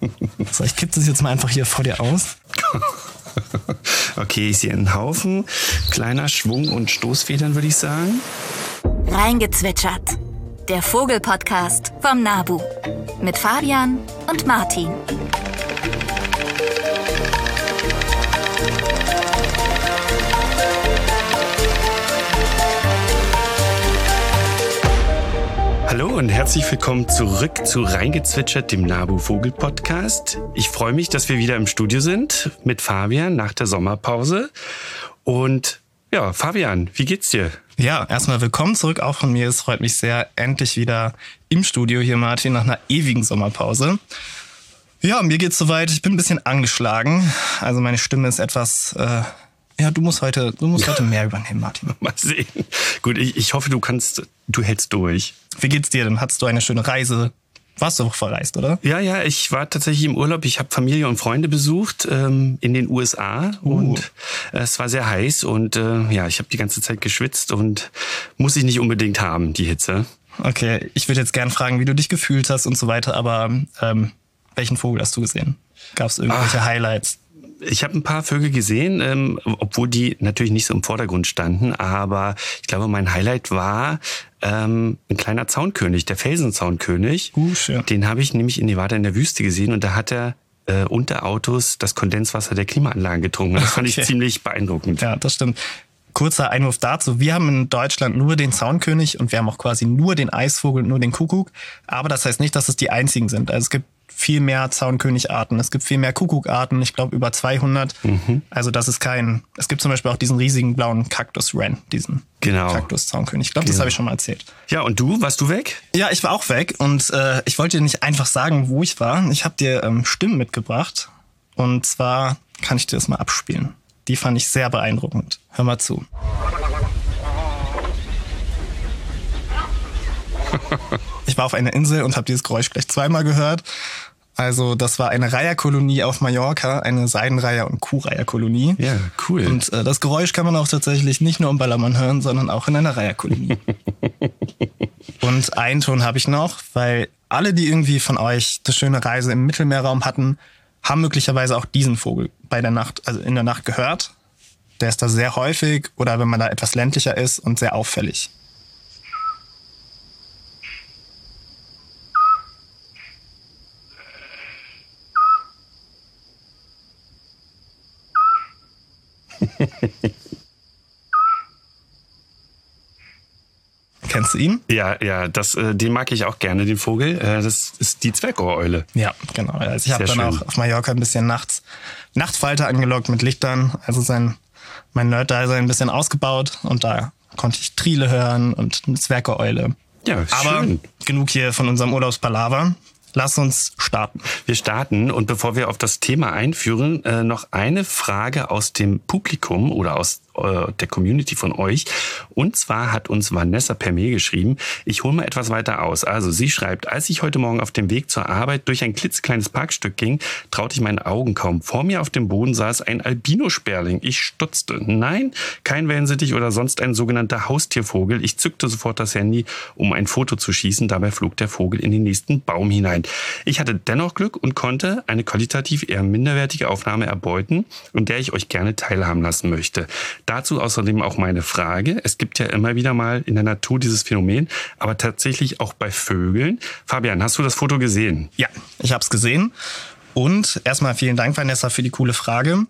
So, ich kipp das jetzt mal einfach hier vor dir aus. Okay, ich sehe einen Haufen kleiner Schwung- und Stoßfedern, würde ich sagen. Reingezwitschert. Der Vogelpodcast vom Nabu. Mit Fabian und Martin. Hallo und herzlich willkommen zurück zu Reingezwitschert, dem Nabu Vogel Podcast. Ich freue mich, dass wir wieder im Studio sind mit Fabian nach der Sommerpause. Und ja, Fabian, wie geht's dir? Ja, erstmal willkommen zurück auch von mir. Es freut mich sehr, endlich wieder im Studio hier, Martin, nach einer ewigen Sommerpause. Ja, mir geht's soweit. Ich bin ein bisschen angeschlagen. Also meine Stimme ist etwas. Äh, ja, du musst heute, du musst heute mehr übernehmen, Martin. Mal sehen. Gut, ich, ich hoffe, du kannst, du hältst durch. Wie geht's dir denn? Hattest du eine schöne Reise? Warst du auch verreist, oder? Ja, ja, ich war tatsächlich im Urlaub. Ich habe Familie und Freunde besucht ähm, in den USA Uh. und äh, es war sehr heiß und äh, ja, ich habe die ganze Zeit geschwitzt und muss ich nicht unbedingt haben, die Hitze. Okay, ich würde jetzt gern fragen, wie du dich gefühlt hast und so weiter, aber ähm, welchen Vogel hast du gesehen? Gab es irgendwelche Ach. Highlights? Ich habe ein paar Vögel gesehen, ähm, obwohl die natürlich nicht so im Vordergrund standen. Aber ich glaube, mein Highlight war ähm, ein kleiner Zaunkönig, der Felsenzaunkkönig. Uh, schön. Den habe ich nämlich in Nevada in der Wüste gesehen und da hat er äh, unter Autos das Kondenswasser der Klimaanlagen getrunken. Das fand Okay. ich ziemlich beeindruckend. Ja, das stimmt. Kurzer Einwurf dazu. Wir haben in Deutschland nur den Zaunkönig und wir haben auch quasi nur den Eisvogel und nur den Kuckuck. Aber das heißt nicht, dass es die einzigen sind. Also es gibt viel mehr Zaunkönigarten, es gibt viel mehr Kuckuckarten, ich glaube über 200. Also das ist kein... Es gibt zum Beispiel auch diesen riesigen blauen Kaktus-Wren, diesen Genau. Kaktus-Zaunkönig. Ich glaube, das Genau. habe ich schon mal erzählt. Ja, und du, warst du weg? Ja, ich war auch weg und äh, ich wollte dir nicht einfach sagen, wo ich war. Ich habe dir ähm, Stimmen mitgebracht und zwar kann ich dir das mal abspielen. Die fand ich sehr beeindruckend. Hör mal zu. Ich war auf einer Insel und habe dieses Geräusch gleich zweimal gehört. Also das war eine Reiherkolonie auf Mallorca, eine Seidenreiher- und Kuhreiherkolonie. Ja, cool. Und äh, das Geräusch kann man auch tatsächlich nicht nur im Ballermann hören, sondern auch in einer Reiherkolonie. Und einen Ton habe ich noch, weil alle, die irgendwie von euch eine schöne Reise im Mittelmeerraum hatten, haben möglicherweise auch diesen Vogel bei der Nacht, also in der Nacht gehört. Der ist da sehr häufig oder wenn man da etwas ländlicher ist und sehr auffällig. Kennst du ihn? ja, ja, das, äh, den mag ich auch gerne, den Vogel. Äh, das ist die Zweckohreule. Ja, genau. Also ich habe dann schön. auch auf Mallorca ein bisschen nachts Nachtfalter angelockt mit Lichtern. Also sein mein Nerd-Dasein ein bisschen ausgebaut und da konnte ich Triele hören und eine Zwergeeule. Ja, Aber schön. genug hier von unserem Urlaubspalaver. Lass uns starten. Wir starten und bevor wir auf das Thema einführen, äh, noch eine Frage aus dem Publikum oder aus der Community von euch. Und zwar hat uns Vanessa per Mail geschrieben, ich hole mal etwas weiter aus. Also sie schreibt, als ich heute Morgen auf dem Weg zur Arbeit durch ein klitzekleines Parkstück ging, traute ich meinen Augen kaum. Vor mir auf dem Boden saß ein Albinosperling. Ich stutzte. Nein, kein Wellensittich oder sonst ein sogenannter Haustiervogel. Ich zückte sofort das Handy, um ein Foto zu schießen. Dabei flog der Vogel in den nächsten Baum hinein. Ich hatte dennoch Glück und konnte eine qualitativ eher minderwertige Aufnahme erbeuten, an der ich euch gerne teilhaben lassen möchte. Dazu außerdem auch meine Frage. Es gibt ja immer wieder mal in der Natur dieses Phänomen, aber tatsächlich auch bei Vögeln. Fabian, hast du das Foto gesehen? Ja, ich habe es gesehen. Und erstmal vielen Dank, Vanessa, für die coole Frage.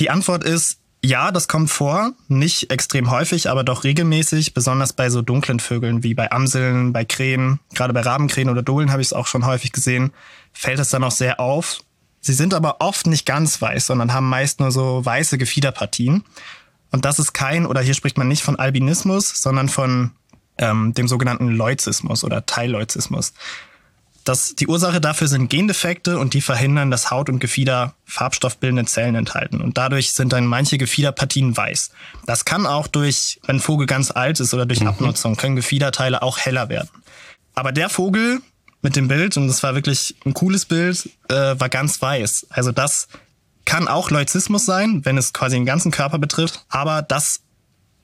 Die Antwort ist, ja, das kommt vor. Nicht extrem häufig, aber doch regelmäßig. Besonders bei so dunklen Vögeln wie bei Amseln, bei Krähen. Gerade bei Rabenkrähen oder Dohlen habe ich es auch schon häufig gesehen. Fällt es dann auch sehr auf. Sie sind aber oft nicht ganz weiß, sondern haben meist nur so weiße Gefiederpartien. Und das ist kein, oder hier spricht man nicht von Albinismus, sondern von ähm, dem sogenannten Leuzismus oder Teilleuzismus. Das, die Ursache dafür sind Gendefekte und die verhindern, dass Haut und Gefieder farbstoffbildende Zellen enthalten. Und dadurch sind dann manche Gefiederpartien weiß. Das kann auch durch, wenn ein Vogel ganz alt ist oder durch Abnutzung, können Gefiederteile auch heller werden. Aber der Vogel mit dem Bild, und das war wirklich ein cooles Bild, äh, war ganz weiß. Also das kann auch Leuzismus sein, wenn es quasi den ganzen Körper betrifft. Aber das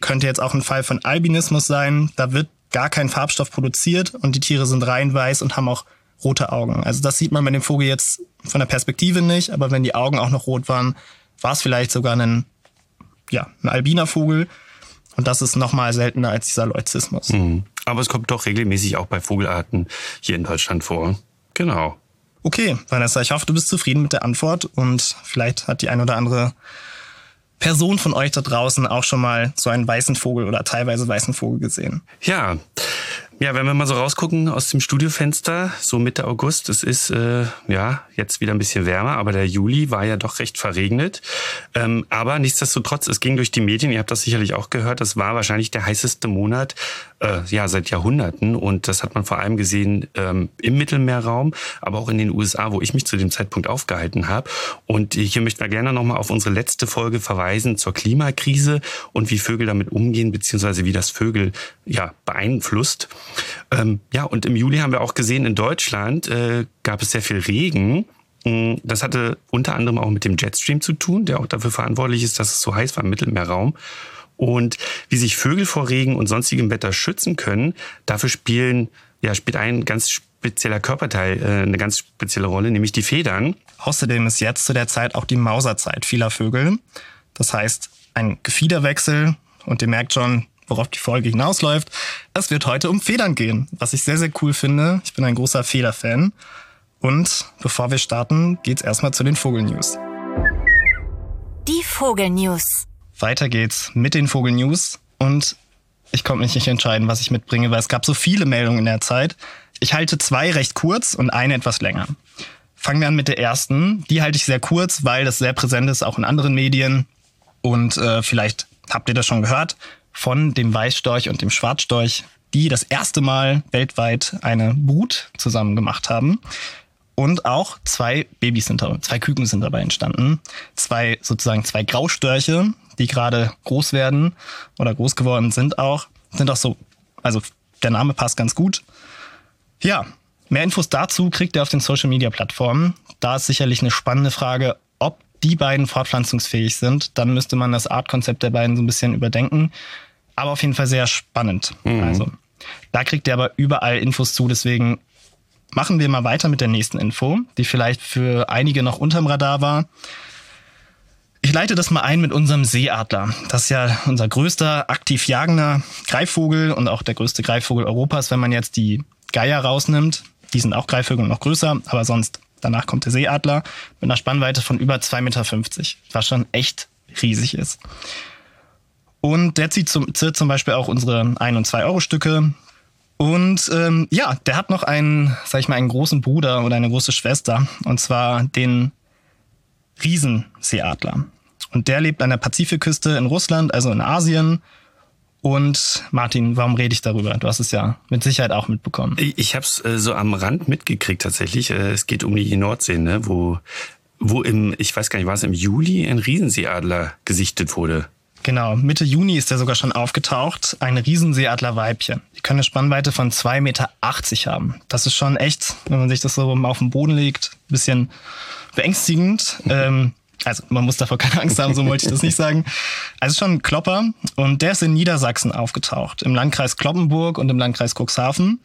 könnte jetzt auch ein Fall von Albinismus sein. Da wird gar kein Farbstoff produziert und die Tiere sind rein weiß und haben auch rote Augen. Also das sieht man bei dem Vogel jetzt von der Perspektive nicht, aber wenn die Augen auch noch rot waren, war es vielleicht sogar ein, ja, ein albiner Vogel. Und das ist nochmal seltener als dieser Leuzismus. Mhm. Aber es kommt doch regelmäßig auch bei Vogelarten hier in Deutschland vor. Genau. Okay, Vanessa, ich hoffe, du bist zufrieden mit der Antwort und vielleicht hat die ein oder andere Person von euch da draußen auch schon mal so einen weißen Vogel oder teilweise weißen Vogel gesehen. Ja, ja, wenn wir mal so rausgucken aus dem Studiofenster, so Mitte August, es ist äh, ja jetzt wieder ein bisschen wärmer, aber der Juli war ja doch recht verregnet. Ähm, aber nichtsdestotrotz, es ging durch die Medien, ihr habt das sicherlich auch gehört, das war wahrscheinlich der heißeste Monat äh, ja seit Jahrhunderten und das hat man vor allem gesehen ähm, im Mittelmeerraum, aber auch in den USA, wo ich mich zu dem Zeitpunkt aufgehalten habe. Und hier möchten wir gerne nochmal auf unsere letzte Folge verweisen zur Klimakrise und wie Vögel damit umgehen, beziehungsweise wie das Vögel ja beeinflusst. Ähm, ja, und im Juli haben wir auch gesehen, in Deutschland äh, gab es sehr viel Regen. Mm, das hatte unter anderem auch mit dem Jetstream zu tun, der auch dafür verantwortlich ist, dass es so heiß war im Mittelmeerraum. Und wie sich Vögel vor Regen und sonstigem Wetter schützen können, dafür spielen, ja, spielt ein ganz spezieller Körperteil äh, eine ganz spezielle Rolle, nämlich die Federn. Außerdem ist jetzt zu der Zeit auch die Mauserzeit vieler Vögel. Das heißt, ein Gefiederwechsel, und ihr merkt schon, worauf die Folge hinausläuft. Es wird heute um Federn gehen, was ich sehr, sehr cool finde. Ich bin ein großer Federfan. Und bevor wir starten, geht's erstmal zu den Vogelnews. Die Vogelnews. Weiter geht's mit den Vogelnews und ich konnte mich nicht entscheiden, was ich mitbringe, weil es gab so viele Meldungen in der Zeit. Ich halte zwei recht kurz und eine etwas länger. Fangen wir an mit der ersten. Die halte ich sehr kurz, weil das sehr präsent ist, auch in anderen Medien. Und äh, vielleicht habt ihr das schon gehört von dem Weißstorch und dem Schwarzstorch, die das erste Mal weltweit eine Brut zusammen gemacht haben. Und auch zwei Babys sind da, zwei Küken sind dabei entstanden. Zwei, sozusagen zwei Graustörche, die gerade groß werden oder groß geworden sind auch. Sind auch so, also der Name passt ganz gut. Ja, mehr Infos dazu kriegt ihr auf den Social Media Plattformen. Da ist sicherlich eine spannende Frage, die beiden fortpflanzungsfähig sind. Dann müsste man das Artkonzept der beiden so ein bisschen überdenken aber auf jeden Fall sehr spannend. Mhm. Also, da kriegt ihr aber überall Infos zu, deswegen machen wir mal weiter mit der nächsten Info, die vielleicht für einige noch unterm Radar war. Ich leite das mal ein mit unserem Seeadler. Das ist ja unser größter aktiv jagender Greifvogel und auch der größte Greifvogel Europas, wenn man jetzt die Geier rausnimmt. Die sind auch Greifvögel und noch größer, aber sonst danach kommt der Seeadler mit einer Spannweite von über 2,50 Meter, was schon echt riesig ist. Und der zieht zum, zieht zum Beispiel auch unsere 1- und 2-Euro-Stücke. Und ähm, ja, der hat noch einen, sag ich mal, einen großen Bruder oder eine große Schwester. Und zwar den Riesenseeadler. Und der lebt an der Pazifikküste in Russland, also in Asien. Und Martin, warum rede ich darüber? Du hast es ja mit Sicherheit auch mitbekommen. Ich habe es äh, so am Rand mitgekriegt tatsächlich. Äh, es geht um die Nordsee, ne? wo, wo im, ich weiß gar nicht, war es im Juli ein Riesenseeadler gesichtet wurde. Genau, Mitte Juni ist er sogar schon aufgetaucht. Ein Riesenseeadler-Weibchen. Die können eine Spannweite von 2,80 Meter haben. Das ist schon echt, wenn man sich das so auf den Boden legt, ein bisschen beängstigend. Ähm, also man muss davor keine Angst haben, so wollte ich das nicht sagen. Also schon Klopper und der ist in Niedersachsen aufgetaucht, im Landkreis Kloppenburg und im Landkreis Cuxhaven.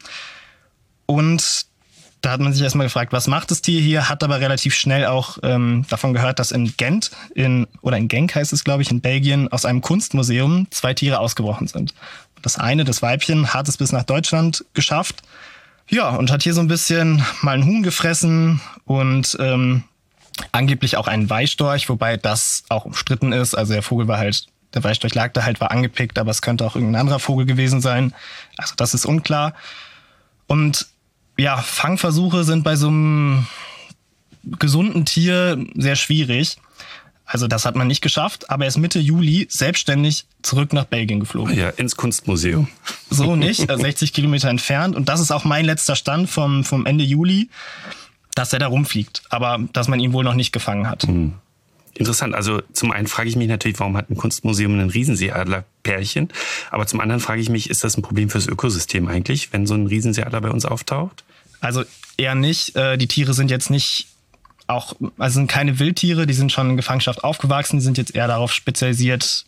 Und da hat man sich erstmal gefragt, was macht das Tier hier, hat aber relativ schnell auch ähm, davon gehört, dass in Gent, in, oder in Genk heißt es, glaube ich, in Belgien, aus einem Kunstmuseum zwei Tiere ausgebrochen sind. Das eine, das Weibchen, hat es bis nach Deutschland geschafft. Ja, und hat hier so ein bisschen mal ein Huhn gefressen und ähm, angeblich auch einen Weißstorch, wobei das auch umstritten ist. Also der Vogel war halt, der Weißstorch lag da halt, war angepickt, aber es könnte auch irgendein anderer Vogel gewesen sein. Also das ist unklar. Und ja, Fangversuche sind bei so einem gesunden Tier sehr schwierig. Also das hat man nicht geschafft, aber er ist Mitte Juli selbstständig zurück nach Belgien geflogen. Ja, ins Kunstmuseum. So nicht, 60 Kilometer entfernt. Und das ist auch mein letzter Stand vom, vom Ende Juli, dass er da rumfliegt, aber dass man ihn wohl noch nicht gefangen hat. Mhm. Interessant. Also zum einen frage ich mich natürlich, warum hat ein Kunstmuseum ein Riesenseeadler-Pärchen? Aber zum anderen frage ich mich, ist das ein Problem fürs Ökosystem eigentlich, wenn so ein Riesenseeadler bei uns auftaucht? Also eher nicht. Äh, die Tiere sind jetzt nicht auch, also sind keine Wildtiere, die sind schon in Gefangenschaft aufgewachsen, die sind jetzt eher darauf spezialisiert,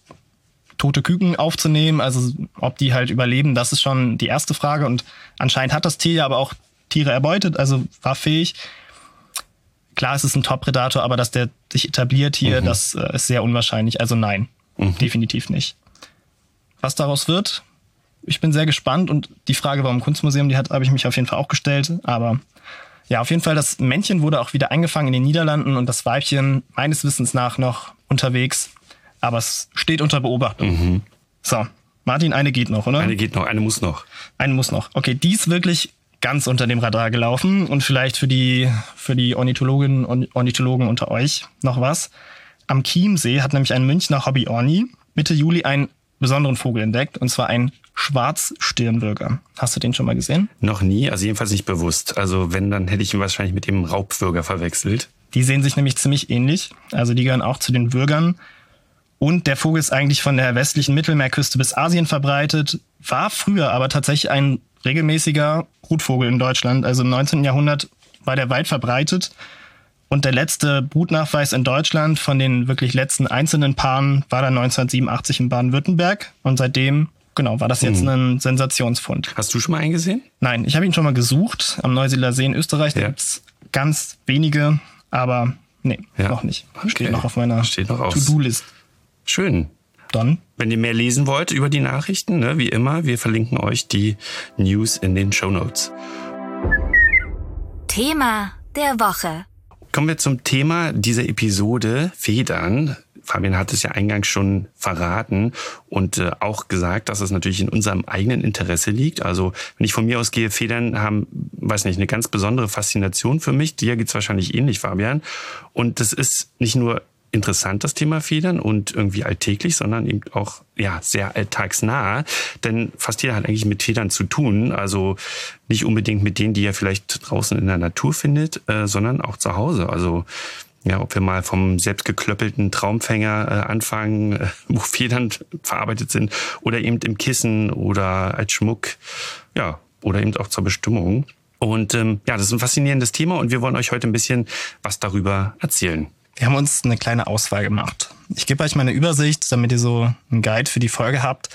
tote Küken aufzunehmen. Also ob die halt überleben, das ist schon die erste Frage. Und anscheinend hat das Tier ja aber auch Tiere erbeutet, also war fähig. Klar, es ist ein Top-Predator, aber dass der sich etabliert hier, das äh, ist sehr unwahrscheinlich. Also nein, definitiv nicht. Was daraus wird, ich bin sehr gespannt und die Frage, warum Kunstmuseum, die hat, habe ich mich auf jeden Fall auch gestellt. Aber ja, auf jeden Fall, das Männchen wurde auch wieder eingefangen in den Niederlanden und das Weibchen meines Wissens nach noch unterwegs. Aber es steht unter Beobachtung. So, Martin, eine geht noch, oder? Eine geht noch, eine muss noch. Eine muss noch. Okay, die ist wirklich ganz unter dem Radar gelaufen und vielleicht für die, für die Ornithologinnen und Ornithologen unter euch noch was. Am Chiemsee hat nämlich ein Münchner Hobby-Orni Mitte Juli einen besonderen Vogel entdeckt und zwar ein Schwarzstirnwürger. Hast du den schon mal gesehen? Noch nie, also jedenfalls nicht bewusst. Also wenn, dann hätte ich ihn wahrscheinlich mit dem Raubwürger verwechselt. Die sehen sich nämlich ziemlich ähnlich. Also die gehören auch zu den Würgern. Und der Vogel ist eigentlich von der westlichen Mittelmeerküste bis Asien verbreitet, war früher aber tatsächlich ein regelmäßiger Brutvogel in Deutschland. Also im 19. Jahrhundert war der weit verbreitet. Und der letzte Brutnachweis in Deutschland von den wirklich letzten einzelnen Paaren war dann 1987 in Baden-Württemberg. Und seitdem, genau, war das jetzt ein Sensationsfund. Hast du schon mal einen gesehen? Nein, ich habe ihn schon mal gesucht am Neuseeler See in Österreich. Da Ja. gibt's ganz wenige, aber nee, Ja. noch nicht. Okay. Steht noch auf meiner. To-Do-List. Schön. Dann Wenn ihr mehr lesen wollt über die Nachrichten, ne, wie immer, wir verlinken euch die News in den Show Notes. Thema der Woche. Kommen wir zum Thema dieser Episode Federn. Fabian hat es ja eingangs schon verraten und äh, auch gesagt, dass es natürlich in unserem eigenen Interesse liegt. Also wenn ich von mir ausgehe, Federn haben, weiß nicht, eine ganz besondere Faszination für mich. Dir geht's wahrscheinlich ähnlich, Fabian. Und das ist nicht nur interessant, das Thema Federn und irgendwie alltäglich, sondern eben auch ja sehr alltagsnah. Denn fast jeder hat eigentlich mit Federn zu tun. Also nicht unbedingt mit denen, die er vielleicht draußen in der Natur findet, äh, sondern auch zu Hause. Also ja, ob wir mal vom selbstgeklöppelten Traumfänger äh, anfangen, äh, wo Federn verarbeitet sind, oder eben im Kissen oder als Schmuck, ja, oder eben auch zur Bestimmung. Und ähm, ja, das ist ein faszinierendes Thema und wir wollen euch heute ein bisschen was darüber erzählen. Wir haben uns eine kleine Auswahl gemacht. Ich gebe euch mal eine Übersicht, damit ihr so einen Guide für die Folge habt.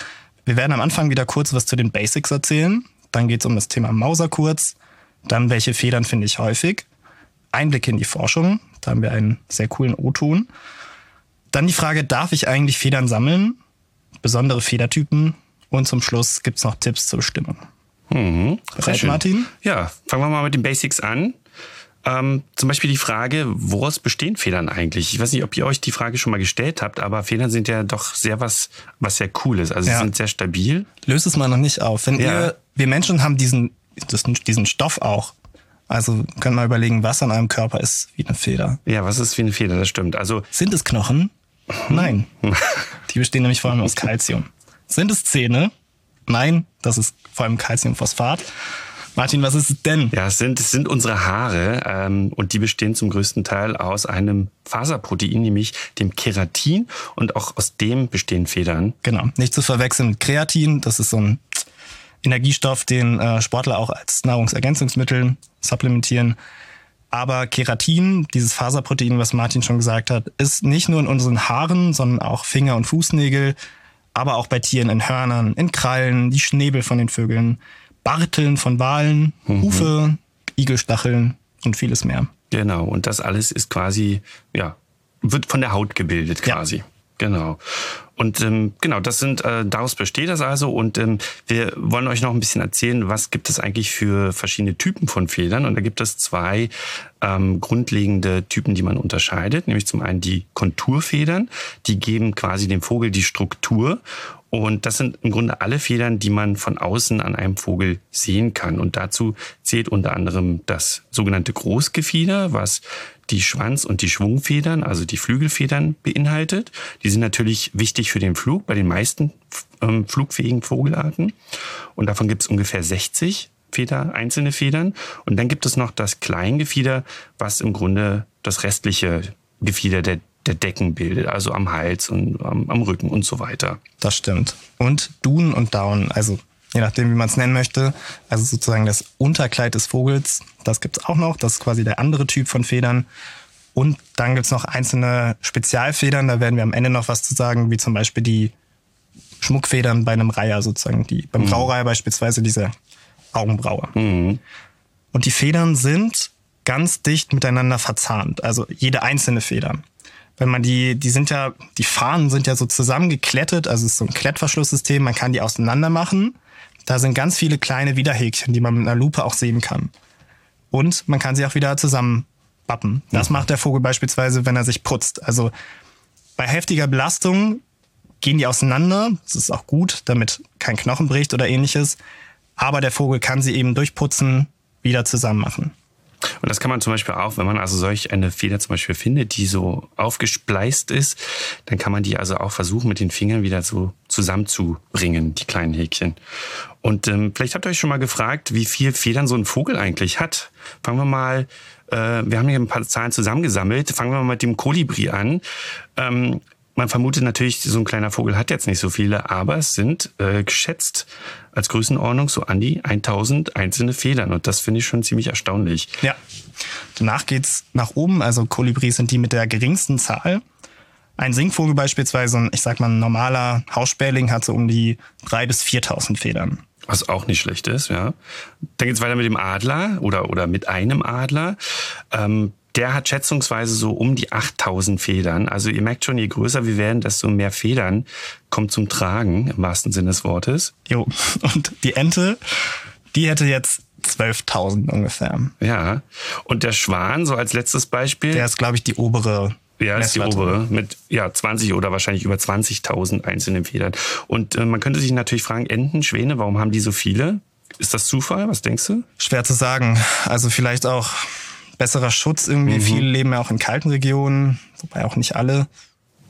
Wir werden am Anfang wieder kurz was zu den Basics erzählen. Dann geht es um das Thema Mauser kurz. Dann, welche Federn finde ich häufig. Einblicke in die Forschung. Da haben wir einen sehr coolen O-Ton. Dann die Frage, darf ich eigentlich Federn sammeln? Besondere Federtypen. Und zum Schluss gibt's noch Tipps zur Bestimmung. Mhm. Bereit. Martin? Ja, fangen wir mal mit den Basics an. Ähm, zum Beispiel die Frage, woraus bestehen Federn eigentlich? Ich weiß nicht, ob ihr euch die Frage schon mal gestellt habt, aber Federn sind ja doch sehr was, was sehr cool ist. Also Ja. sie sind sehr stabil. Löst es mal noch nicht auf. Wenn Ja. ihr, wir Menschen haben diesen, diesen Stoff auch. Also könnt mal überlegen, was an eurem Körper ist wie eine Feder. Ja, was ist wie eine Feder? Das stimmt. Also Sind es Knochen? Nein. Die bestehen nämlich vor allem aus Calcium. Sind es Zähne? Nein, das ist vor allem Calciumphosphat. Martin, was ist es denn? Ja, es sind, es sind unsere Haare ähm, und die bestehen zum größten Teil aus einem Faserprotein, nämlich dem Keratin und auch aus dem bestehen Federn. Genau, nicht zu verwechseln mit Kreatin. Das ist so ein Energiestoff, den äh, Sportler auch als Nahrungsergänzungsmittel supplementieren. Aber Keratin, dieses Faserprotein, was Martin schon gesagt hat, ist nicht nur in unseren Haaren, sondern auch Finger- und Fußnägel, aber auch bei Tieren in Hörnern, in Krallen, die Schnäbel von den Vögeln, Barteln von Walen, Hufe, Igelstacheln und vieles mehr. Genau, und das alles ist quasi, ja, wird von der Haut gebildet Ja. quasi. Genau. Und ähm, genau, das sind, äh, daraus besteht das also. Und ähm, wir wollen euch noch ein bisschen erzählen, was gibt es eigentlich für verschiedene Typen von Federn. Und da gibt es zwei ähm, grundlegende Typen, die man unterscheidet. Nämlich zum einen die Konturfedern, die geben quasi dem Vogel die Struktur. Und das sind im Grunde alle Federn, die man von außen an einem Vogel sehen kann. Und dazu zählt unter anderem das sogenannte Großgefieder, was die Schwanz- und die Schwungfedern, also die Flügelfedern beinhaltet. Die sind natürlich wichtig für den Flug bei den meisten ähm, flugfähigen Vogelarten. Und davon gibt es ungefähr 60 Feder, einzelne Federn. Und dann gibt es noch das Kleingefieder, was im Grunde das restliche Gefieder der, der Decken bildet, also am Hals und am, am Rücken und so weiter. Das stimmt. Und Dun und Down, also je nachdem, wie man es nennen möchte, also sozusagen das Unterkleid des Vogels, das gibt's auch noch. Das ist quasi der andere Typ von Federn. Und dann gibt's noch einzelne Spezialfedern, da werden wir am Ende noch was zu sagen, wie zum Beispiel die Schmuckfedern bei einem Reiher sozusagen, die beim Graureiher beispielsweise diese Augenbraue. Und die Federn sind ganz dicht miteinander verzahnt, also jede einzelne Feder. Wenn man die, die sind ja, die Fahnen sind ja so zusammengeklettet, also es ist so ein Klettverschlusssystem, man kann die auseinander machen. Da sind ganz viele kleine Widerhäkchen, die man mit einer Lupe auch sehen kann. Und man kann sie auch wieder zusammenbappen. Das macht der Vogel beispielsweise, wenn er sich putzt. Also bei heftiger Belastung gehen die auseinander. Das ist auch gut, damit kein Knochen bricht oder ähnliches. Aber der Vogel kann sie eben durchputzen wieder zusammen machen. Und das kann man zum Beispiel auch, wenn man also solch eine Feder zum Beispiel findet, die so aufgespleist ist, dann kann man die also auch versuchen, mit den Fingern wieder so zusammenzubringen, die kleinen Häkchen. Und ähm, vielleicht habt ihr euch schon mal gefragt, wie viel Federn so ein Vogel eigentlich hat. Fangen wir mal, äh, wir haben hier ein paar Zahlen zusammengesammelt. Fangen wir mal mit dem Kolibri an. Ähm, man vermutet natürlich, so ein kleiner Vogel hat jetzt nicht so viele, aber es sind äh, geschätzt als Größenordnung so an die 1000 einzelne Federn. Und das finde ich schon ziemlich erstaunlich. Ja. Danach geht's nach oben. Also Kolibris sind die mit der geringsten Zahl. Ein Singvogel beispielsweise, ich sag mal, ein normaler Hausspähling hat so um die 3.000 bis 4.000 Federn. Was auch nicht schlecht ist, ja. Dann geht's weiter mit dem Adler oder, oder mit einem Adler. Ähm, der hat schätzungsweise so um die 8000 Federn. Also ihr merkt schon, je größer wir werden, desto mehr Federn kommt zum Tragen, im wahrsten Sinne des Wortes. Jo, und die Ente, die hätte jetzt 12.000 ungefähr. Ja, und der Schwan, so als letztes Beispiel. Der ist, glaube ich, die obere. Ja, ist die obere mit ja 20 oder wahrscheinlich über 20.000 einzelnen Federn. Und äh, man könnte sich natürlich fragen, Enten, Schwäne, warum haben die so viele? Ist das Zufall? Was denkst du? Schwer zu sagen. Also vielleicht auch besserer Schutz irgendwie. Mhm. Viele leben ja auch in kalten Regionen, wobei auch nicht alle.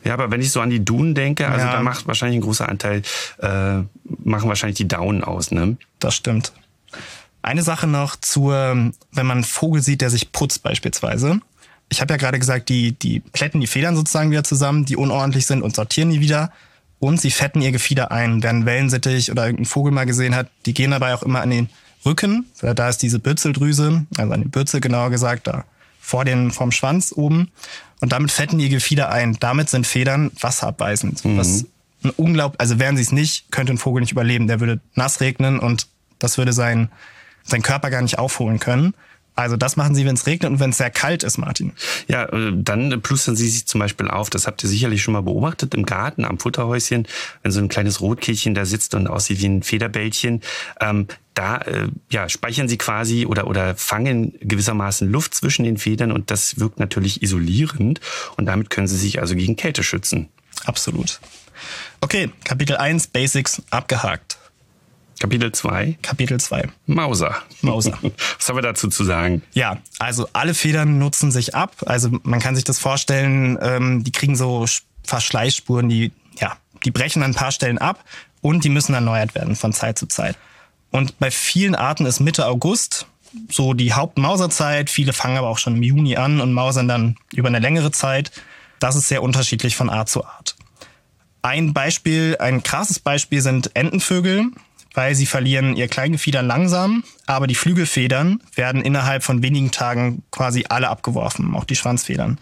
Ja, aber wenn ich so an die Dunen denke, also ja. da macht wahrscheinlich ein großer Anteil, äh, machen wahrscheinlich die Daunen aus, ne? Das stimmt. Eine Sache noch zur, wenn man einen Vogel sieht, der sich putzt beispielsweise. Ich habe ja gerade gesagt, die, die plätten die Federn sozusagen wieder zusammen, die unordentlich sind und sortieren die wieder. Und sie fetten ihr Gefieder ein. Wer einen Wellensittich oder irgendeinen Vogel mal gesehen hat, die gehen dabei auch immer an den Rücken. Da ist diese Bürzeldrüse, also eine Bürzel genauer gesagt, da vor den, vom Schwanz oben. Und damit fetten die Gefieder ein. Damit sind Federn wasserabweisend. Mhm. Was ein unglaublich, also wären sie es nicht, könnte ein Vogel nicht überleben. Der würde nass regnen und das würde sein, sein Körper gar nicht aufholen können. Also das machen sie, wenn es regnet und wenn es sehr kalt ist, Martin. Ja, äh, dann plustern sie sich zum Beispiel auf. Das habt ihr sicherlich schon mal beobachtet im Garten am Futterhäuschen, wenn so ein kleines Rotkehlchen da sitzt und aussieht wie ein Federbällchen. Ähm, da äh, ja, speichern sie quasi oder, oder fangen gewissermaßen Luft zwischen den Federn und das wirkt natürlich isolierend und damit können sie sich also gegen Kälte schützen. Absolut. Okay, Kapitel 1, Basics abgehakt. Kapitel 2. Kapitel 2. Mauser. Mauser. Was haben wir dazu zu sagen? Ja, also alle Federn nutzen sich ab. Also man kann sich das vorstellen, ähm, die kriegen so Verschleißspuren, die, ja, die brechen an ein paar Stellen ab und die müssen erneuert werden von Zeit zu Zeit. Und bei vielen Arten ist Mitte August so die Hauptmauserzeit. Viele fangen aber auch schon im Juni an und mausern dann über eine längere Zeit. Das ist sehr unterschiedlich von Art zu Art. Ein Beispiel, ein krasses Beispiel sind Entenvögel weil sie verlieren ihr Kleingefieder langsam, aber die Flügelfedern werden innerhalb von wenigen Tagen quasi alle abgeworfen, auch die Schwanzfedern.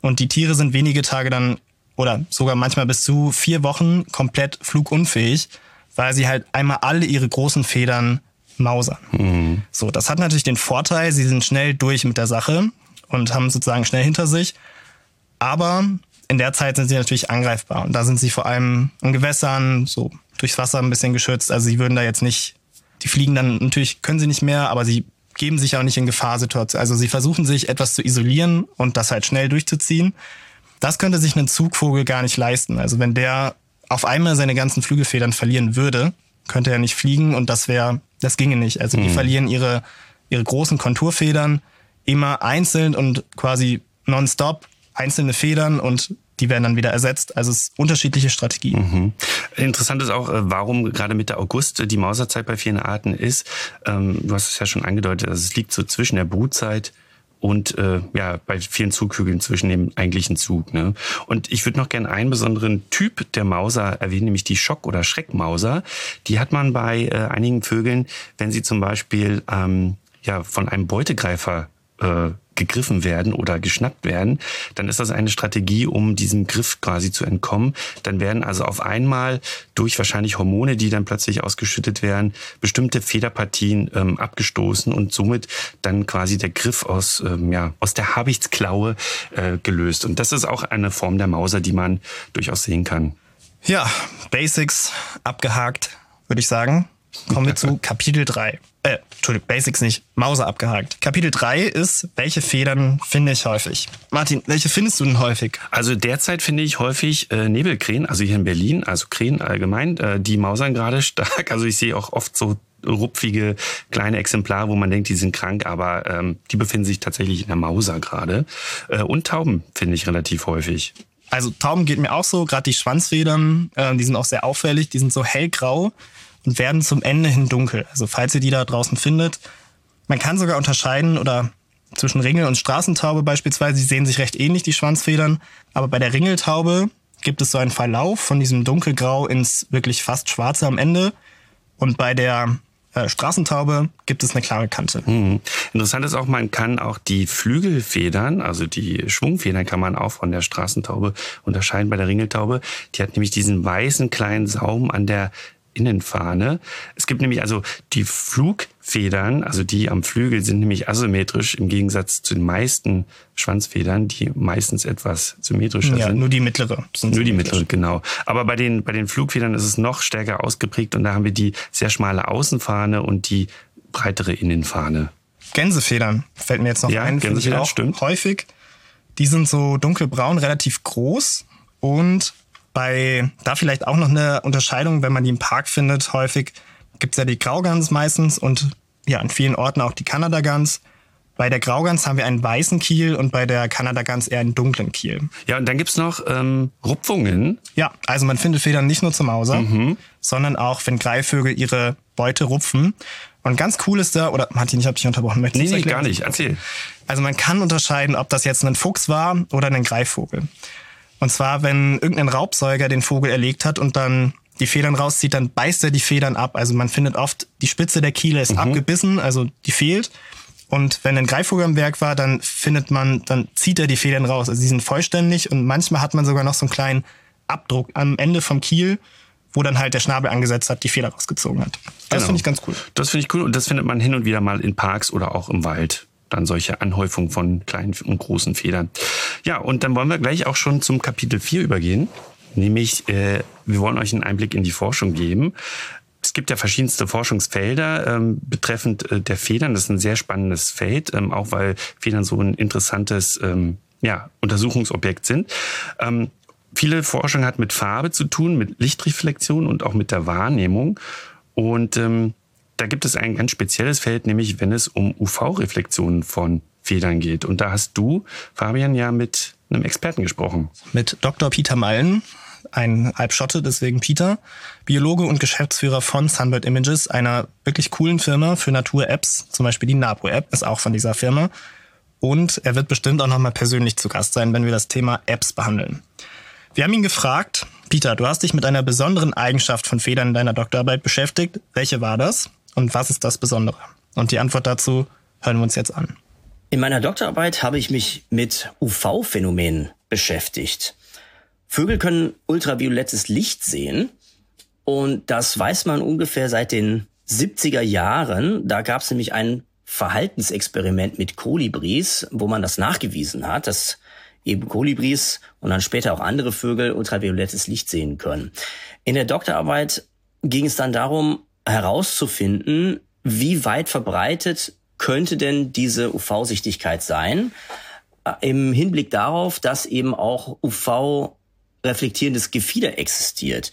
Und die Tiere sind wenige Tage dann oder sogar manchmal bis zu vier Wochen komplett flugunfähig, weil sie halt einmal alle ihre großen Federn mausern. Mhm. So, das hat natürlich den Vorteil, sie sind schnell durch mit der Sache und haben sozusagen schnell hinter sich. Aber in der Zeit sind sie natürlich angreifbar. Und da sind sie vor allem in Gewässern, so durchs Wasser ein bisschen geschützt. Also sie würden da jetzt nicht, die fliegen dann natürlich, können sie nicht mehr, aber sie geben sich auch nicht in Gefahrsituationen. Also sie versuchen sich etwas zu isolieren und das halt schnell durchzuziehen. Das könnte sich ein Zugvogel gar nicht leisten. Also wenn der auf einmal seine ganzen Flügelfedern verlieren würde, könnte er nicht fliegen und das wäre, das ginge nicht. Also die mhm. verlieren ihre, ihre großen Konturfedern immer einzeln und quasi nonstop einzelne Federn und die werden dann wieder ersetzt. Also es ist unterschiedliche Strategien. Mhm. Interessant ist auch, äh, warum gerade Mitte August die Mauserzeit bei vielen Arten ist. Ähm, du hast es ja schon angedeutet, also es liegt so zwischen der Brutzeit und äh, ja bei vielen Zughügeln zwischen dem eigentlichen Zug. Ne? Und ich würde noch gerne einen besonderen Typ der Mauser erwähnen, nämlich die Schock- oder Schreckmauser. Die hat man bei äh, einigen Vögeln, wenn sie zum Beispiel ähm, ja von einem Beutegreifer äh, gegriffen werden oder geschnappt werden, dann ist das eine Strategie, um diesem Griff quasi zu entkommen. Dann werden also auf einmal durch wahrscheinlich Hormone, die dann plötzlich ausgeschüttet werden, bestimmte Federpartien ähm, abgestoßen und somit dann quasi der Griff aus, ähm, ja, aus der Habichtsklaue äh, gelöst. Und das ist auch eine Form der Mauser, die man durchaus sehen kann. Ja, Basics abgehakt, würde ich sagen. Kommen wir zu Kapitel 3. Äh, Entschuldigung, Basics nicht. Mauser abgehakt. Kapitel 3 ist, welche Federn finde ich häufig? Martin, welche findest du denn häufig? Also derzeit finde ich häufig äh, Nebelkrähen, also hier in Berlin, also Krähen allgemein, äh, die mausern gerade stark. Also ich sehe auch oft so rupfige kleine Exemplare, wo man denkt, die sind krank, aber ähm, die befinden sich tatsächlich in der Mauser gerade. Äh, und Tauben finde ich relativ häufig. Also Tauben geht mir auch so, gerade die Schwanzfedern, äh, die sind auch sehr auffällig, die sind so hellgrau und werden zum Ende hin dunkel. Also falls ihr die da draußen findet, man kann sogar unterscheiden oder zwischen Ringel und Straßentaube beispielsweise, die sehen sich recht ähnlich, die Schwanzfedern, aber bei der Ringeltaube gibt es so einen Verlauf von diesem dunkelgrau ins wirklich fast schwarze am Ende und bei der äh, Straßentaube gibt es eine klare Kante. Mhm. Interessant ist auch, man kann auch die Flügelfedern, also die Schwungfedern kann man auch von der Straßentaube unterscheiden bei der Ringeltaube. Die hat nämlich diesen weißen kleinen Saum an der Innenfahne. Es gibt nämlich also die Flugfedern, also die am Flügel sind nämlich asymmetrisch im Gegensatz zu den meisten Schwanzfedern, die meistens etwas symmetrischer ja, sind. Nur die mittlere. Sind nur die mittlere, genau. Aber bei den, bei den Flugfedern ist es noch stärker ausgeprägt und da haben wir die sehr schmale Außenfahne und die breitere Innenfahne. Gänsefedern fällt mir jetzt noch ja, ein. Gänsefedern, auch stimmt. Häufig. Die sind so dunkelbraun, relativ groß und bei, da vielleicht auch noch eine Unterscheidung, wenn man die im Park findet, häufig gibt es ja die Graugans meistens und ja, in vielen Orten auch die Kanadagans. Bei der Graugans haben wir einen weißen Kiel und bei der Kanadagans eher einen dunklen Kiel. Ja, und dann gibt's noch ähm, Rupfungen. Ja, also man findet Federn nicht nur zum Mauser, sondern auch, wenn Greifvögel ihre Beute rupfen. Und ganz cool ist da, oder Martin, ich habe dich unterbrochen. Möchtest Nee, nee, gar nicht. Erzähl. Also man kann unterscheiden, ob das jetzt ein Fuchs war oder ein Greifvogel. Und zwar, wenn irgendein Raubsäuger den Vogel erlegt hat und dann die Federn rauszieht, dann beißt er die Federn ab. Also man findet oft, die Spitze der Kiele ist abgebissen, also die fehlt. Und wenn ein Greifvogel am Werk war, dann findet man, dann zieht er die Federn raus. Also die sind vollständig und manchmal hat man sogar noch so einen kleinen Abdruck am Ende vom Kiel, wo dann halt der Schnabel angesetzt hat, die Feder rausgezogen hat. Das Genau. finde ich ganz cool. Das finde ich cool und das findet man hin und wieder mal in Parks oder auch im Wald. Dann solche Anhäufung von kleinen und großen Federn. Ja, und dann wollen wir gleich auch schon zum Kapitel 4 übergehen. Nämlich, äh, wir wollen euch einen Einblick in die Forschung geben. Es gibt ja verschiedenste Forschungsfelder ähm, betreffend äh, der Federn. Das ist ein sehr spannendes Feld, ähm, auch weil Federn so ein interessantes ähm, ja, Untersuchungsobjekt sind. Ähm, viele Forschung hat mit Farbe zu tun, mit Lichtreflexion und auch mit der Wahrnehmung. Und ähm, da gibt es ein ganz spezielles Feld, nämlich wenn es um UV-Reflexionen von Federn geht. Und da hast du, Fabian, ja mit einem Experten gesprochen. mit Dr. Peter Mallen, ein Halbschotte, deswegen Peter, Biologe und Geschäftsführer von Sunbird Images, einer wirklich coolen Firma für Natur-Apps, zum Beispiel die Napo-App ist auch von dieser Firma. Und er wird bestimmt auch nochmal persönlich zu Gast sein, wenn wir das Thema Apps behandeln. Wir haben ihn gefragt, Peter, du hast dich mit einer besonderen Eigenschaft von Federn in deiner Doktorarbeit beschäftigt. Welche war das und was ist das Besondere? Und die Antwort dazu hören wir uns jetzt an. In meiner Doktorarbeit habe ich mich mit UV-Phänomenen beschäftigt. Vögel können ultraviolettes Licht sehen und das weiß man ungefähr seit den 70er Jahren. Da gab es nämlich ein Verhaltensexperiment mit Kolibris, wo man das nachgewiesen hat, dass eben Kolibris und dann später auch andere Vögel ultraviolettes Licht sehen können. In der Doktorarbeit ging es dann darum, herauszufinden, wie weit verbreitet könnte denn diese UV-Sichtigkeit sein, äh, im Hinblick darauf, dass eben auch UV-reflektierendes Gefieder existiert.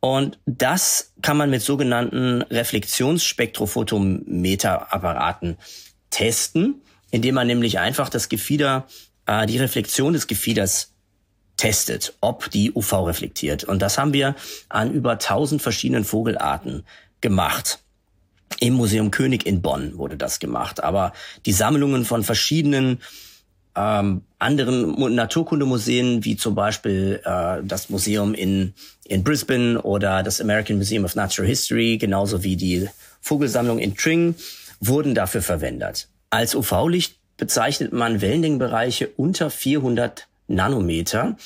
Und das kann man mit sogenannten Reflexionsspektrophotometerapparaten testen, indem man nämlich einfach das Gefieder, äh, die Reflexion des Gefieders testet, ob die UV reflektiert. Und das haben wir an über 1000 verschiedenen Vogelarten gemacht. Im Museum König in Bonn wurde das gemacht. Aber die Sammlungen von verschiedenen ähm, anderen Mu- Naturkundemuseen, wie zum Beispiel äh, das Museum in, in Brisbane oder das American Museum of Natural History, genauso wie die Vogelsammlung in Tring, wurden dafür verwendet. Als UV-Licht bezeichnet man Wellenlängenbereiche unter 400 Nanometer.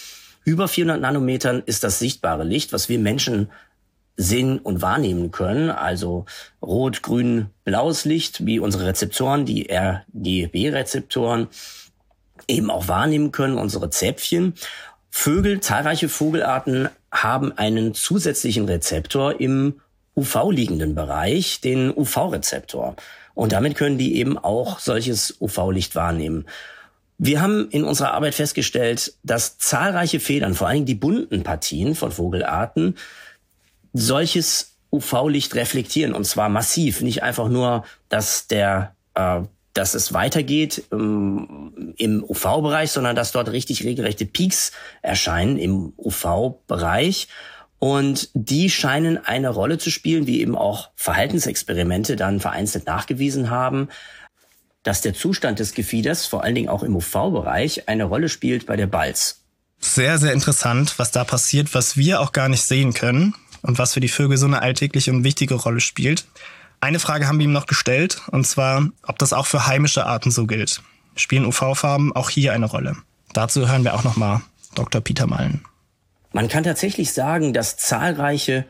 Über 400 Nanometern ist das sichtbare Licht, was wir Menschen sehen und wahrnehmen können. Also rot, grün, blaues Licht, wie unsere Rezeptoren, die RGB-Rezeptoren eben auch wahrnehmen können, unsere Zäpfchen. Vögel, zahlreiche Vogelarten haben einen zusätzlichen Rezeptor im UV-liegenden Bereich, den UV-Rezeptor. Und damit können die eben auch solches UV-Licht wahrnehmen. Wir haben in unserer Arbeit festgestellt, dass zahlreiche Federn, vor Dingen die bunten Partien von Vogelarten, solches UV-Licht reflektieren und zwar massiv, nicht einfach nur, dass der äh, dass es weitergeht ähm, im UV-Bereich, sondern dass dort richtig regelrechte Peaks erscheinen im UV-Bereich. Und die scheinen eine Rolle zu spielen, wie eben auch Verhaltensexperimente dann vereinzelt nachgewiesen haben, dass der Zustand des Gefieders, vor allen Dingen auch im UV-Bereich, eine Rolle spielt bei der Balz. Sehr, sehr interessant, was da passiert, was wir auch gar nicht sehen können und was für die Vögel so eine alltägliche und wichtige Rolle spielt. Eine Frage haben wir ihm noch gestellt, und zwar, ob das auch für heimische Arten so gilt. Spielen UV-Farben auch hier eine Rolle? Dazu hören wir auch nochmal Dr. Peter Mallen. Man kann tatsächlich sagen, dass zahlreiche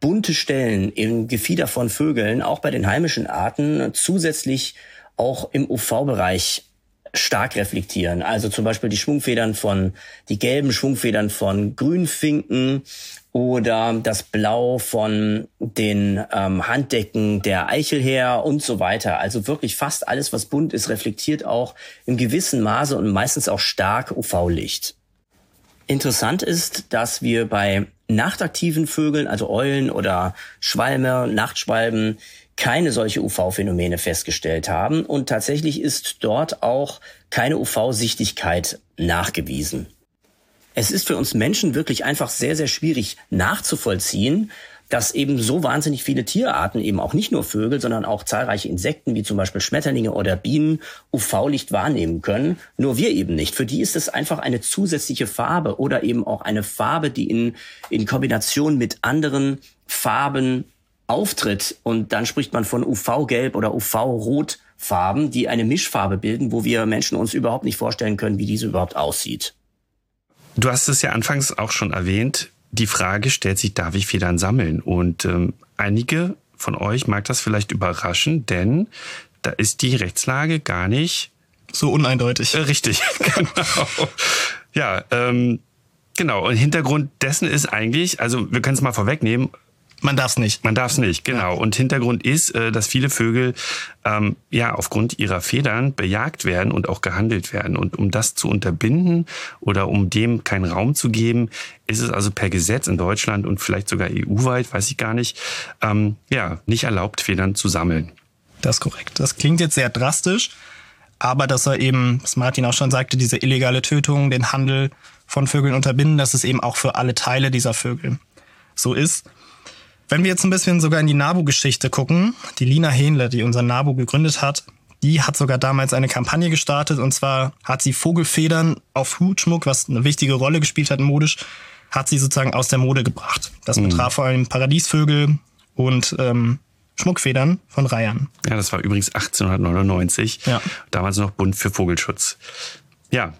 bunte Stellen im Gefieder von Vögeln, auch bei den heimischen Arten, zusätzlich auch im UV-Bereich stark reflektieren. Also zum Beispiel die Schwungfedern von, die gelben Schwungfedern von Grünfinken oder das Blau von den ähm, Handdecken der Eichelherr und so weiter. Also wirklich fast alles, was bunt ist, reflektiert auch im gewissen Maße und meistens auch stark UV-Licht. Interessant ist, dass wir bei nachtaktiven Vögeln, also Eulen oder Schwalme, Nachtschwalben, keine solche UV-Phänomene festgestellt haben und tatsächlich ist dort auch keine UV-Sichtigkeit nachgewiesen. Es ist für uns Menschen wirklich einfach sehr, sehr schwierig nachzuvollziehen, dass eben so wahnsinnig viele Tierarten, eben auch nicht nur Vögel, sondern auch zahlreiche Insekten wie zum Beispiel Schmetterlinge oder Bienen UV-Licht wahrnehmen können. Nur wir eben nicht. Für die ist es einfach eine zusätzliche Farbe oder eben auch eine Farbe, die in, in Kombination mit anderen Farben auftritt und dann spricht man von UV-Gelb oder UV-Rot-Farben, die eine Mischfarbe bilden, wo wir Menschen uns überhaupt nicht vorstellen können, wie diese überhaupt aussieht. Du hast es ja anfangs auch schon erwähnt. Die Frage stellt sich, darf ich Federn sammeln? Und ähm, einige von euch mag das vielleicht überraschen, denn da ist die Rechtslage gar nicht so uneindeutig. Äh, richtig, genau. ja, ähm, genau. Und Hintergrund dessen ist eigentlich, also wir können es mal vorwegnehmen, man darf es nicht. Man darf es nicht, genau. Und Hintergrund ist, äh, dass viele Vögel ähm, ja aufgrund ihrer Federn bejagt werden und auch gehandelt werden. Und um das zu unterbinden oder um dem keinen Raum zu geben, ist es also per Gesetz in Deutschland und vielleicht sogar EU-weit, weiß ich gar nicht, ähm, ja, nicht erlaubt, Federn zu sammeln. Das ist korrekt. Das klingt jetzt sehr drastisch, aber dass er eben, was Martin auch schon sagte, diese illegale Tötung, den Handel von Vögeln unterbinden, dass es eben auch für alle Teile dieser Vögel so ist. Wenn wir jetzt ein bisschen sogar in die NABU-Geschichte gucken, die Lina Hähnle, die unser NABU gegründet hat, die hat sogar damals eine Kampagne gestartet und zwar hat sie Vogelfedern auf Hutschmuck, was eine wichtige Rolle gespielt hat modisch, hat sie sozusagen aus der Mode gebracht. Das mhm. betraf vor allem Paradiesvögel und ähm, Schmuckfedern von Reihern. Ja, das war übrigens 1899. Ja. Damals noch Bund für Vogelschutz. Ja,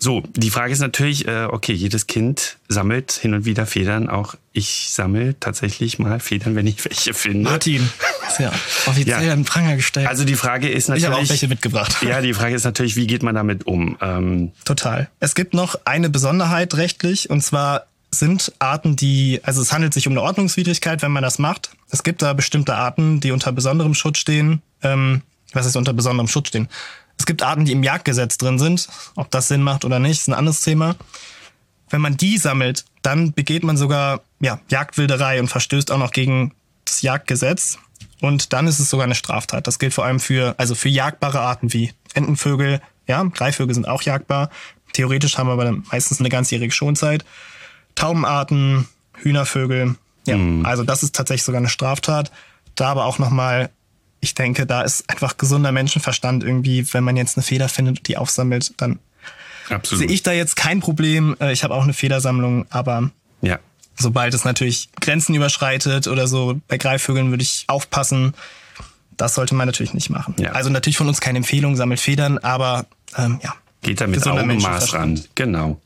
so, die Frage ist natürlich, äh, okay, jedes Kind sammelt hin und wieder Federn. Auch ich sammle tatsächlich mal Federn, wenn ich welche finde. Martin, ja offiziell ja. an Pranger gestellt. Also die Frage ist natürlich... Ich habe auch welche mitgebracht. Ja, die Frage ist natürlich, wie geht man damit um? Ähm, Total. Es gibt noch eine Besonderheit rechtlich, und zwar sind Arten, die, also es handelt sich um eine Ordnungswidrigkeit, wenn man das macht. Es gibt da bestimmte Arten, die unter besonderem Schutz stehen. Ähm, was ist unter besonderem Schutz stehen? Es gibt Arten, die im Jagdgesetz drin sind. Ob das Sinn macht oder nicht, ist ein anderes Thema. Wenn man die sammelt, dann begeht man sogar ja, Jagdwilderei und verstößt auch noch gegen das Jagdgesetz. Und dann ist es sogar eine Straftat. Das gilt vor allem für, also für jagdbare Arten wie Entenvögel. Ja, Greifvögel sind auch jagdbar. Theoretisch haben wir aber meistens eine ganzjährige Schonzeit. Taubenarten, Hühnervögel. Ja, mhm. also das ist tatsächlich sogar eine Straftat. Da aber auch nochmal ich denke, da ist einfach gesunder Menschenverstand irgendwie, wenn man jetzt eine Feder findet und die aufsammelt, dann sehe ich da jetzt kein Problem. Äh, ich habe auch eine Federsammlung, aber ja. sobald es natürlich Grenzen überschreitet oder so, bei Greifvögeln würde ich aufpassen. das sollte man natürlich nicht machen. Ja. Also natürlich von uns keine Empfehlung, sammelt Federn, aber ähm, ja. Geht da mit Augenmaß ran. Genau.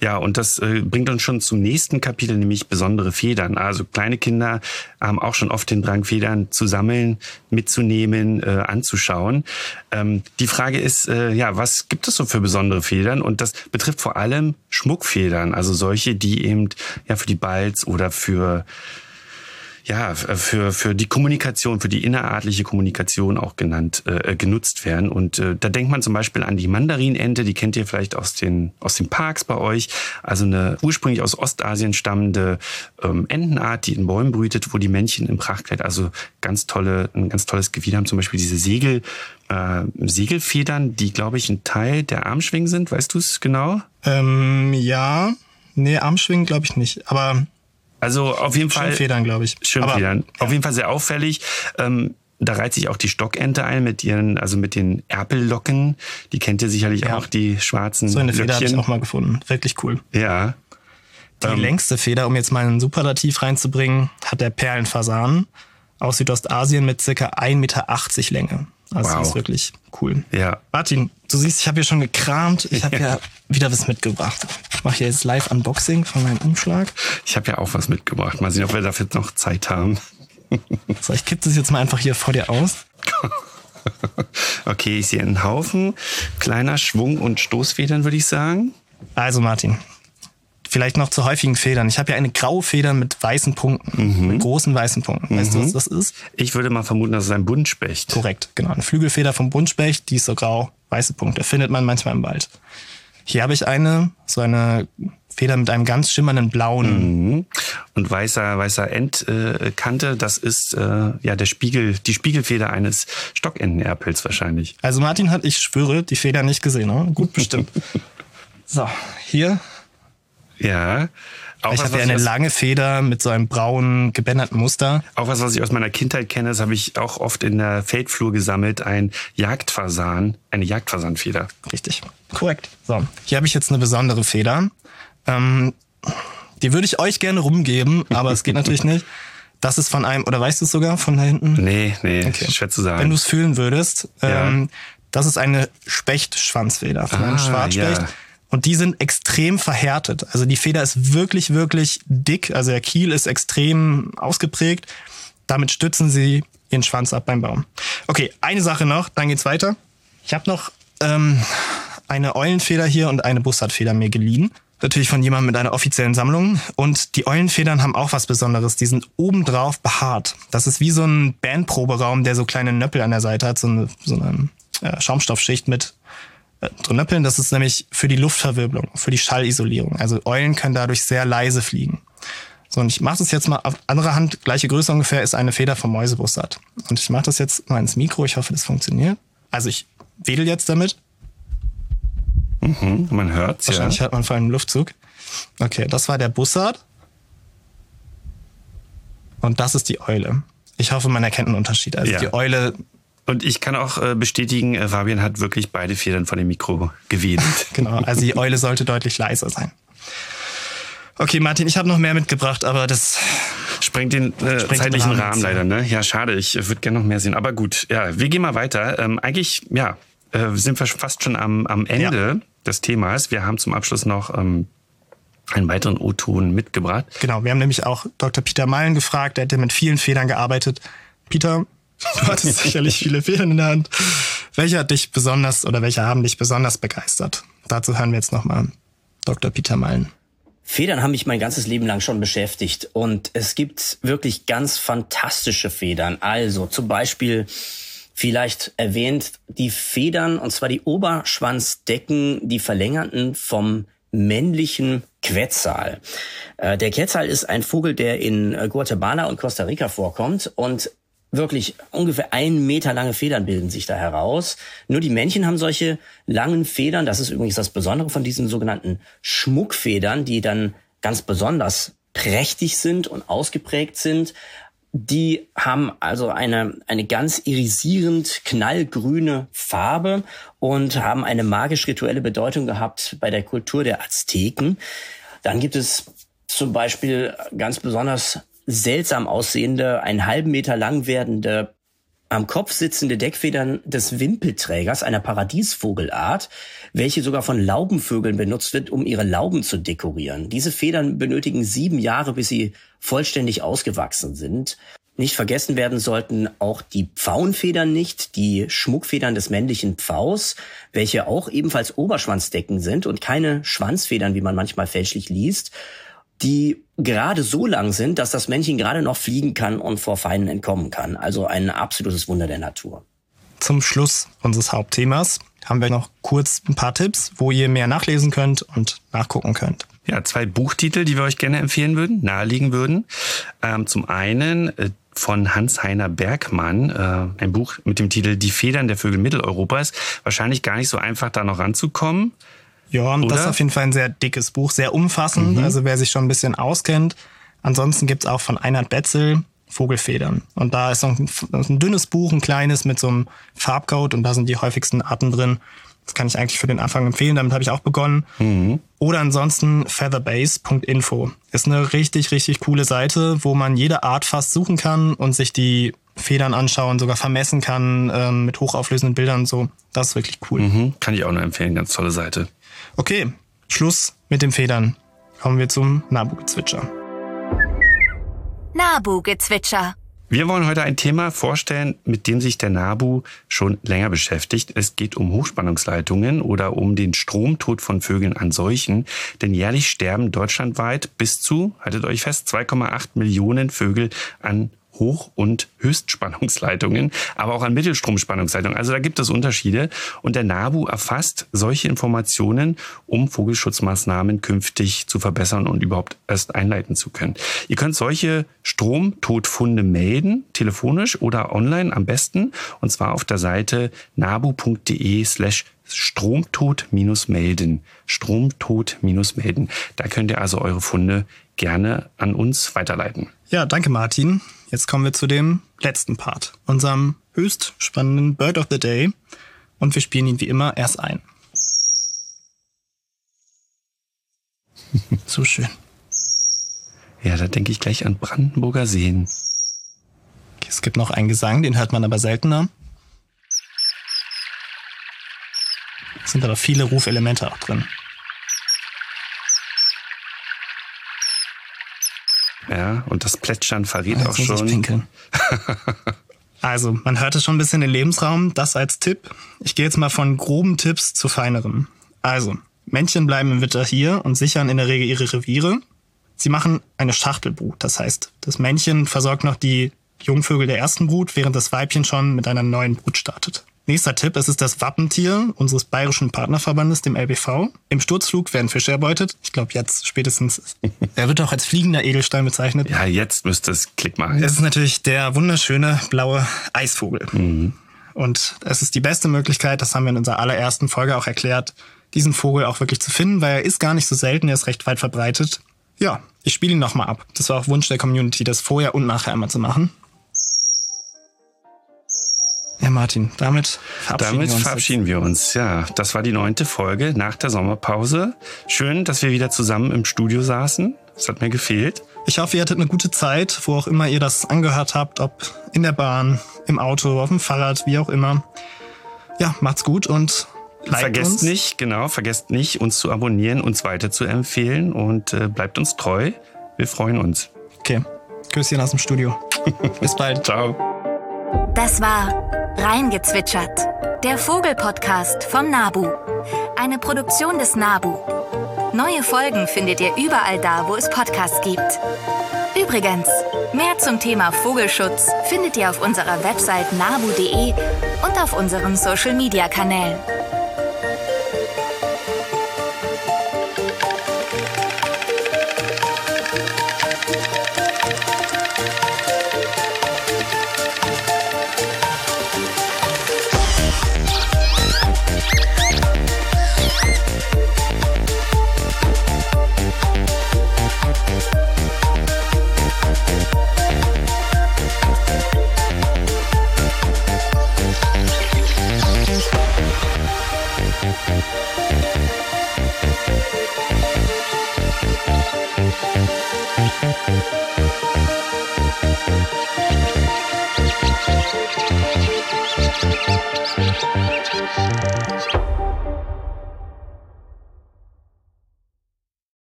Ja, und das äh, bringt uns schon zum nächsten Kapitel, nämlich besondere Federn. Also kleine Kinder haben auch schon oft den Drang, Federn zu sammeln, mitzunehmen, äh, anzuschauen. Ähm, die Frage ist, äh, ja, was gibt es so für besondere Federn? Und das betrifft vor allem Schmuckfedern, also solche, die eben ja für die Balz oder für ja, für, für die Kommunikation, für die innerartliche Kommunikation auch genannt, äh, genutzt werden. Und äh, da denkt man zum Beispiel an die Mandarinente, die kennt ihr vielleicht aus den, aus den Parks bei euch. Also eine ursprünglich aus Ostasien stammende ähm, Entenart, die in Bäumen brütet, wo die Männchen im Prachtkleid also ganz tolle, ein ganz tolles Gewieder haben. Zum Beispiel diese Segel, äh, Segelfedern, die, glaube ich, ein Teil der Armschwingen sind. Weißt du es genau? Ähm, ja, nee, Armschwingen glaube ich nicht, aber Also auf jeden Fall. Schirmfedern, glaube ich. Schirmfedern. Aber, Auf jeden Fall sehr auffällig. Ähm, da reiht sich auch die Stockente ein mit ihren, also mit den Erpellocken. Die kennt ihr sicherlich Ja. auch, die schwarzen so eine Feder habe ich Löckchen. auch mal gefunden. Wirklich cool. Ja. Die Ähm. längste Feder, um jetzt mal einen Superlativ reinzubringen, hat der Perlenfasan aus Südostasien mit circa 1,80 Meter Länge. Also Wow. das ist wirklich cool. Ja. Martin, du siehst, ich habe hier schon gekramt. Ich habe ja wieder was mitgebracht. Ich mache hier jetzt live Unboxing von meinem Umschlag. Ich habe ja auch was mitgebracht. Mal sehen, ob wir dafür noch Zeit haben. So, ich kipp das jetzt mal einfach hier vor dir aus. Okay, ich sehe einen Haufen kleiner Schwung- und Stoßfedern, würde ich sagen. Also Martin, vielleicht noch zu häufigen Federn. Ich habe ja eine graue Feder mit weißen Punkten, mit großen weißen Punkten. Weißt du, was das ist? Ich würde mal vermuten, das ist ein Buntspecht. Korrekt, genau. Eine Flügelfeder vom Buntspecht, die ist so grau, weiße Punkte. Findet man manchmal im Wald. Hier habe ich eine, so eine Feder mit einem ganz schimmernden blauen. Mhm. Und weißer, weißer Endkante, das ist äh, ja der Spiegel, die Spiegelfeder eines Stockentenerpels wahrscheinlich. Also Martin hat, ich schwöre, die Feder nicht gesehen. Ne? Gut bestimmt. so, hier. Ja. Auch ich was, habe was hier eine lange Feder mit so einem braunen, gebänderten Muster. Auch was, was ich aus meiner Kindheit kenne, das habe ich auch oft in der Feldflur gesammelt, ein Jagdfasan, eine Jagdfasanfeder. Richtig. Korrekt. So, hier habe ich jetzt eine besondere Feder. Ähm, die würde ich euch gerne rumgeben, aber es geht natürlich nicht. Das ist von einem, oder weißt du es sogar von da hinten? Nee, nee, Okay. schwer zu Wenn sagen. du es fühlen würdest, Ja. ähm, das ist eine Spechtschwanzfeder von einem Ah, Schwarzspecht. ja. Und die sind extrem verhärtet. Also die Feder ist wirklich, wirklich dick. Also der Kiel ist extrem ausgeprägt. Damit stützen sie ihren Schwanz ab beim Baum. Okay, eine Sache noch, dann geht's weiter. Ich habe noch ähm, eine Eulenfeder hier und eine Bussardfeder mir geliehen. Natürlich von jemandem mit einer offiziellen Sammlung. Und die Eulenfedern haben auch was Besonderes. Die sind obendrauf behaart. Das ist wie so ein Bandproberaum, der so kleine Nöppel an der Seite hat. So eine, so eine äh, Schaumstoffschicht mit drin Nöppeln. Das ist nämlich für die Luftverwirbelung, für die Schallisolierung. Also Eulen können dadurch sehr leise fliegen. So, und ich mache das jetzt mal auf andere Hand, gleiche Größe ungefähr, ist eine Feder vom Mäusebussard. Und ich mache das jetzt mal ins Mikro. Ich hoffe, das funktioniert. Also ich wedel jetzt damit. Hm, man hört's ja. Wahrscheinlich hört man vor allem einen Luftzug. Okay, das war der Bussard. Und das ist die Eule. Ich hoffe, man erkennt einen Unterschied. Also Ja. die Eule, Und ich kann auch äh, bestätigen, äh, Fabian hat wirklich beide Federn von dem Mikro gewedelt. genau, also die Eule sollte deutlich leiser sein. Okay, Martin, ich habe noch mehr mitgebracht, aber das Sprengt den äh, Sprengt den zeitlichen Rahmen Rahmen jetzt, leider, ne? Ja, schade. Ich würde gerne noch mehr sehen. Aber gut, ja, wir gehen mal weiter. Ähm, eigentlich, ja, äh, sind wir fast schon am, am Ende des Themas. Wir haben zum Abschluss noch ähm, einen weiteren O-Ton mitgebracht. Genau, wir haben nämlich auch Dr. Peter Mallen gefragt, der hat ja mit vielen Federn gearbeitet. Peter, du hattest sicherlich viele Federn in der Hand. Welche hat dich besonders oder welche haben dich besonders begeistert? Dazu hören wir jetzt nochmal Dr. Peter Mallen. Federn haben mich mein ganzes Leben lang schon beschäftigt und es gibt wirklich ganz fantastische Federn. Also zum Beispiel vielleicht erwähnt die Federn und zwar die Oberschwanzdecken, die verlängerten vom männlichen Quetzal. Äh, Der Quetzal ist ein Vogel, der in äh, Guatemala und Costa Rica vorkommt und wirklich ungefähr ein Meter lange Federn bilden sich da heraus. Nur die Männchen haben solche langen Federn. Das ist übrigens das Besondere von diesen sogenannten Schmuckfedern, die dann ganz besonders prächtig sind und ausgeprägt sind. Die haben also eine, eine ganz irisierend knallgrüne Farbe und haben eine magisch-rituelle Bedeutung gehabt bei der Kultur der Azteken. Dann gibt es zum Beispiel ganz besonders seltsam aussehende, einen halben Meter lang werdende am Kopf sitzende Deckfedern des Wimpelträgers, einer Paradiesvogelart, welche sogar von Laubenvögeln benutzt wird, um ihre Lauben zu dekorieren. Diese Federn benötigen sieben Jahre, bis sie vollständig ausgewachsen sind. Nicht vergessen werden sollten auch die Pfauenfedern nicht, die Schmuckfedern des männlichen Pfaus, welche auch ebenfalls Oberschwanzdecken sind und keine Schwanzfedern, wie man manchmal fälschlich liest, die gerade so lang sind, dass das Männchen gerade noch fliegen kann und vor Feinden entkommen kann. Also ein absolutes Wunder der Natur. Zum Schluss unseres Hauptthemas haben wir noch kurz ein paar Tipps, wo ihr mehr nachlesen könnt und nachgucken könnt. Ja, zwei Buchtitel, die wir euch gerne empfehlen würden, nahelegen würden. Ähm, zum einen äh, von Hans-Heiner Bergmann, äh, ein Buch mit dem Titel Die Federn der Vögel Mitteleuropas. Wahrscheinlich gar nicht so einfach, da noch ranzukommen. Ja, und das ist auf jeden Fall ein sehr dickes Buch, sehr umfassend. Mhm. Also wer sich schon ein bisschen auskennt. Ansonsten gibt's auch von Einhard Betzel Vogelfedern. Und da ist ein, ein, dünnes Buch, ein kleines mit so einem Farbcode und da sind die häufigsten Arten drin. Das kann ich eigentlich für den Anfang empfehlen, damit habe ich auch begonnen. Mhm. Oder ansonsten featherbase.info. Ist eine richtig, richtig coole Seite, wo man jede Art fast suchen kann und sich die Federn anschauen, sogar vermessen kann ähm, mit hochauflösenden Bildern und so. Das ist wirklich cool. Mhm. Kann ich auch nur empfehlen, ganz tolle Seite. Okay, Schluss mit den Federn. Kommen wir zum Nabu-Gezwitscher. Nabu-Gezwitscher. Wir wollen heute ein Thema vorstellen, mit dem sich der NABU schon länger beschäftigt. Es geht um Hochspannungsleitungen oder um den Stromtod von Vögeln an Seuchen. Denn jährlich sterben deutschlandweit bis zu, haltet euch fest, 2,8 Millionen Vögel an Hoch- und Höchstspannungsleitungen, aber auch an Mittelstromspannungsleitungen. Also da gibt es Unterschiede. Und der NABU erfasst solche Informationen, um Vogelschutzmaßnahmen künftig zu verbessern und überhaupt erst einleiten zu können. Ihr könnt solche Stromtodfunde melden, telefonisch oder online am besten, und zwar auf der Seite nabu.de slash Stromtod-melden. Stromtod-melden. Da könnt ihr also eure Funde gerne an uns weiterleiten. Ja, danke Martin. Jetzt kommen wir zu dem letzten Part, unserem höchst spannenden Bird of the Day. Und wir spielen ihn wie immer erst ein. so schön. Ja, da denke ich gleich an Brandenburger Seen. Es gibt noch einen Gesang, den hört man aber seltener. Es sind aber viele Rufelemente auch drin. Ja, und das Plätschern verrät Jetzt auch schon. also, man hört es schon ein bisschen den Lebensraum. Das als Tipp. Ich gehe jetzt mal von groben Tipps zu feineren. Also, Männchen bleiben im Winter hier und sichern in der Regel ihre Reviere. Sie machen eine Schachtelbrut. Das heißt, das Männchen versorgt noch die Jungvögel der ersten Brut, während das Weibchen schon mit einer neuen Brut startet. Nächster Tipp, es ist das Wappentier unseres bayerischen Partnerverbandes, dem LBV. Im Sturzflug werden Fische erbeutet. Ich glaube jetzt spätestens. er wird auch als fliegender Edelstein bezeichnet. Ja, jetzt müsste es Klick machen. Es ist natürlich der wunderschöne blaue Eisvogel. Mhm. Und es ist die beste Möglichkeit, das haben wir in unserer allerersten Folge auch erklärt, diesen Vogel auch wirklich zu finden, weil er ist gar nicht so selten, er ist recht weit verbreitet. Ja, ich spiele ihn nochmal ab. Das war auch Wunsch der Community, das vorher und nachher einmal zu machen. Ja, Martin, damit verabschieden damit wir uns. verabschieden wir uns. Ja, das war die neunte Folge nach der Sommerpause. Schön, dass wir wieder zusammen im Studio saßen. Das hat mir gefehlt. Ich hoffe, ihr hattet eine gute Zeit, wo auch immer ihr das angehört habt, ob in der Bahn, im Auto, auf dem Fahrrad, wie auch immer. Ja, macht's gut und vergesst uns. nicht, genau, vergesst nicht, uns zu abonnieren, uns weiter zu empfehlen und äh, bleibt uns treu. Wir freuen uns. Okay, Küsschen aus dem Studio. Bis bald. Ciao. Das war Reingezwitschert, der Vogelpodcast vom Nabu. Eine Produktion des Nabu. Neue Folgen findet ihr überall da, wo es Podcasts gibt. Übrigens, mehr zum Thema Vogelschutz findet ihr auf unserer Website nabu.de und auf unseren Social-Media-Kanälen.